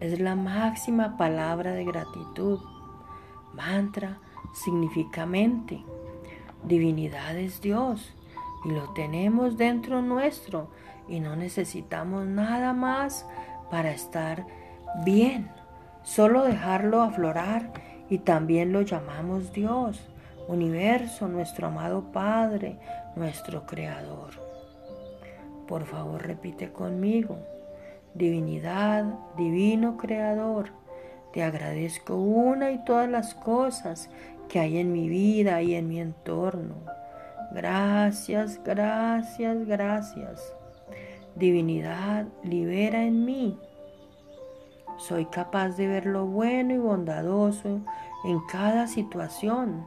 es la máxima palabra de gratitud. Mantra significa mente. Divinidad es Dios y lo tenemos dentro nuestro y no necesitamos nada más para estar bien. Solo dejarlo aflorar y también lo llamamos Dios, universo, nuestro amado Padre, nuestro Creador. Por favor, repite conmigo. Divinidad, divino Creador, te agradezco una y todas las cosas que hay en mi vida y en mi entorno. Gracias, gracias, gracias. Divinidad, libera en mí. Soy capaz de ver lo bueno y bondadoso en cada situación.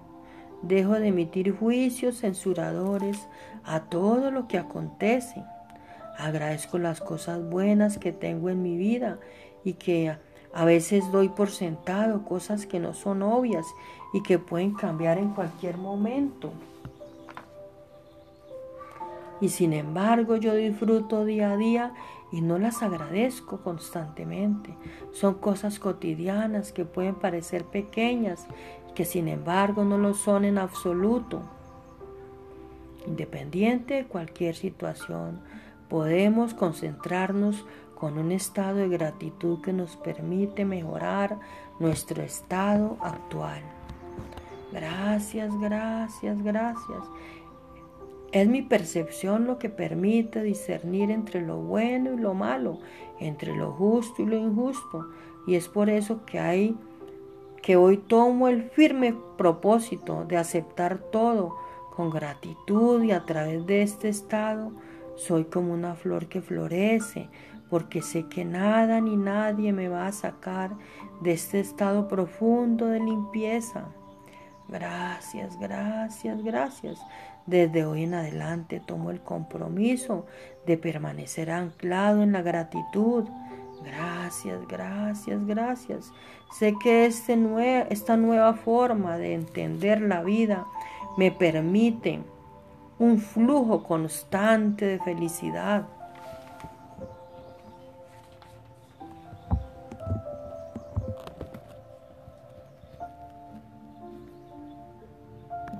Dejo de emitir juicios censuradores a todo lo que acontece. Agradezco las cosas buenas que tengo en mi vida y que a veces doy por sentado cosas que no son obvias y que pueden cambiar en cualquier momento. Y sin embargo yo disfruto día a día y no las agradezco constantemente. Son cosas cotidianas que pueden parecer pequeñas que sin embargo no lo son en absoluto. Independiente de cualquier situación, podemos concentrarnos con un estado de gratitud que nos permite mejorar nuestro estado actual. Gracias, gracias, gracias. Es mi percepción lo que permite discernir entre lo bueno y lo malo, entre lo justo y lo injusto. Y es por eso que hay que hoy tomo el firme propósito de aceptar todo con gratitud y a través de este estado soy como una flor que florece, porque sé que nada ni nadie me va a sacar de este estado profundo de limpieza. Gracias, gracias, gracias. Desde hoy en adelante tomo el compromiso de permanecer anclado en la gratitud. Gracias, gracias, gracias. Sé que este esta nueva forma de entender la vida me permite un flujo constante de felicidad